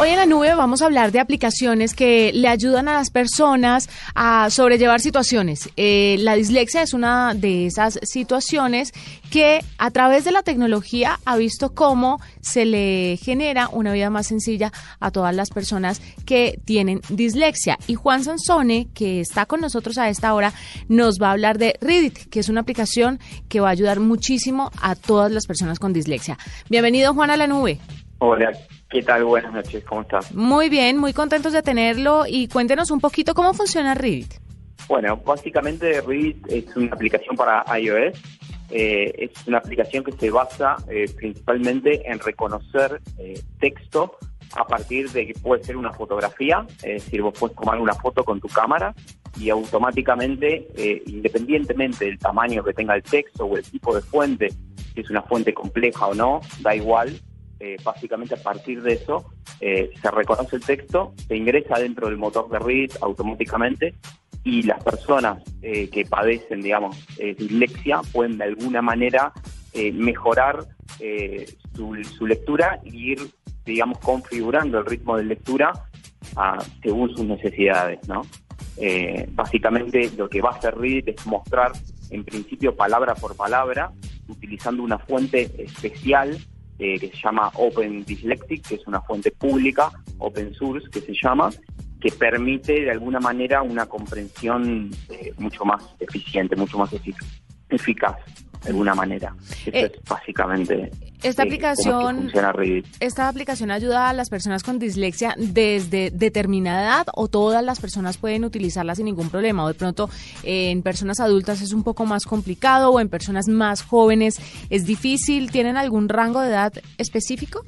Hoy en la nube vamos a hablar de aplicaciones que le ayudan a las personas a sobrellevar situaciones. Eh, la dislexia es una de esas situaciones que a través de la tecnología ha visto cómo se le genera una vida más sencilla a todas las personas que tienen dislexia. Y Juan Sansone, que está con nosotros a esta hora, nos va a hablar de Reddit, que es una aplicación que va a ayudar muchísimo a todas las personas con dislexia. Bienvenido Juan a la nube. Hola, ¿qué tal? Buenas noches, ¿cómo estás? Muy bien, muy contentos de tenerlo y cuéntenos un poquito cómo funciona Reddit. Bueno, básicamente Reddit es una aplicación para iOS. Eh, es una aplicación que se basa eh, principalmente en reconocer eh, texto a partir de que puede ser una fotografía, es decir, vos puedes tomar una foto con tu cámara y automáticamente, independientemente del tamaño que tenga el texto o el tipo de fuente, si es una fuente compleja o no, da igual, eh, básicamente a partir de eso eh, se reconoce el texto, se ingresa dentro del motor de Reddit automáticamente y las personas eh, que padecen, digamos, dislexia pueden de alguna manera mejorar su, lectura y ir, digamos, configurando el ritmo de lectura según sus necesidades, ¿no? básicamente lo que va a hacer Reddit es mostrar en principio palabra por palabra utilizando una fuente especial eh, que se llama Open Dyslexic, que es una fuente pública, open source que se llama, que permite de alguna manera una comprensión eh, mucho más eficiente, mucho más eficaz de alguna manera. Eh, es básicamente Esta eh, aplicación, esta aplicación ayuda a las personas con dislexia desde determinada edad o todas las personas pueden utilizarla sin ningún problema o de pronto eh, en personas adultas es un poco más complicado o en personas más jóvenes es difícil. ¿Tienen algún rango de edad específico?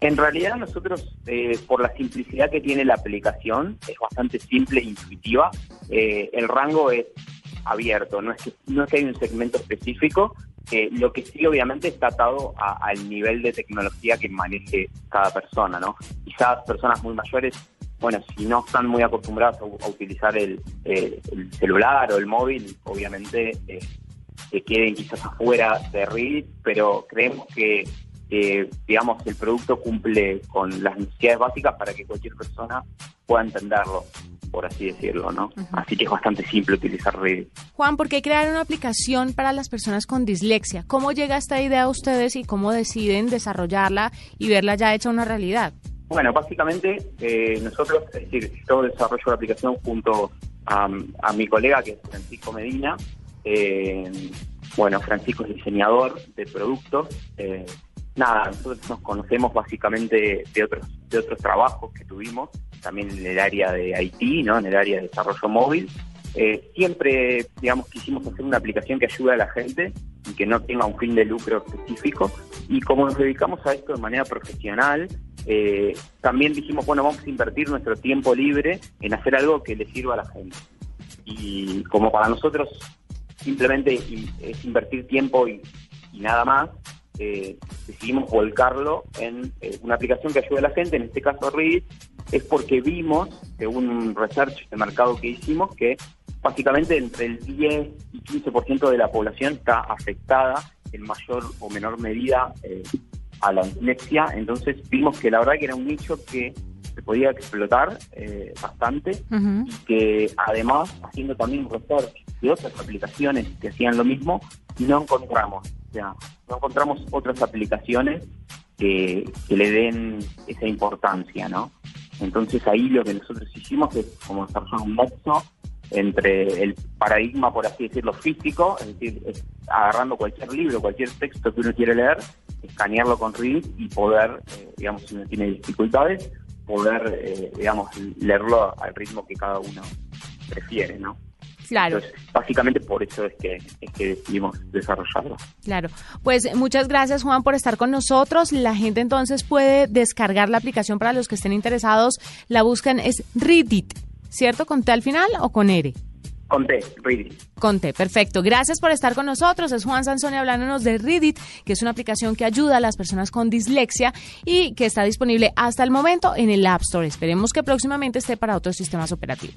En realidad nosotros, eh, por la simplicidad que tiene la aplicación, es bastante simple e intuitiva. Eh, el rango es abierto, no es que, no es que hay un segmento específico. eh, lo que sí, obviamente, está atado al nivel de tecnología que maneje cada persona, ¿no? Quizás personas muy mayores, bueno, si no están muy acostumbradas a, utilizar el, eh, el celular o el móvil, obviamente eh, que queden quizás afuera de Reddit, pero creemos que, que, digamos, el producto cumple con las necesidades básicas para que cualquier persona pueda entenderlo, por así decirlo, ¿no? Así que es bastante simple utilizar Reddit. Juan, ¿por qué crear una aplicación para las personas con dislexia? ¿Cómo llega esta idea a ustedes y cómo deciden desarrollarla y verla ya hecha una realidad? Bueno, básicamente eh, nosotros, es decir, yo desarrollo la aplicación junto a, a mi colega que es Francisco Medina. Eh, bueno, Francisco es diseñador de productos. Eh, nada, nosotros nos conocemos básicamente de otros de otros trabajos que tuvimos, también en el área de IT, ¿no? En el área de desarrollo móvil. Eh, siempre, digamos, quisimos hacer una aplicación que ayude a la gente y que no tenga un fin de lucro específico. Y como nos dedicamos a esto de manera profesional, eh, también dijimos, bueno, vamos a invertir nuestro tiempo libre en hacer algo que le sirva a la gente. Y como para nosotros simplemente es invertir tiempo y, y nada más, eh, decidimos volcarlo en eh, una aplicación que ayude a la gente, en este caso Reddit, es porque vimos, según un research de mercado que hicimos, que básicamente entre el 10 y 15% de la población está afectada en mayor o menor medida eh, a la dislexia, entonces vimos que la verdad que era un nicho que se podía explotar eh, bastante y que además, haciendo también research de otras aplicaciones que hacían lo mismo, no encontramos, sea, no encontramos otras aplicaciones que, le den esa importancia, ¿no? Entonces ahí lo que nosotros hicimos es como desarrollar un nexo entre el paradigma, por así decirlo, físico, es decir, agarrando cualquier libro, cualquier texto que uno quiere leer, escanearlo con Reddit y poder, eh, digamos, si uno tiene dificultades, poder, eh, digamos, leerlo al ritmo que cada uno prefiere, ¿no? Claro. Entonces, básicamente por eso es que, es que decidimos desarrollarlo. Claro. Pues muchas gracias, Juan, por estar con nosotros. La gente entonces puede descargar la aplicación para los que estén interesados. La buscan, es Reddit, ¿cierto? ¿Con T al final o con R? Con T, Reddit. Con T, perfecto. Gracias por estar con nosotros. Es Juan Sansoni hablándonos de Reddit, que es una aplicación que ayuda a las personas con dislexia y que está disponible hasta el momento en el App Store. Esperemos que próximamente esté para otros sistemas operativos.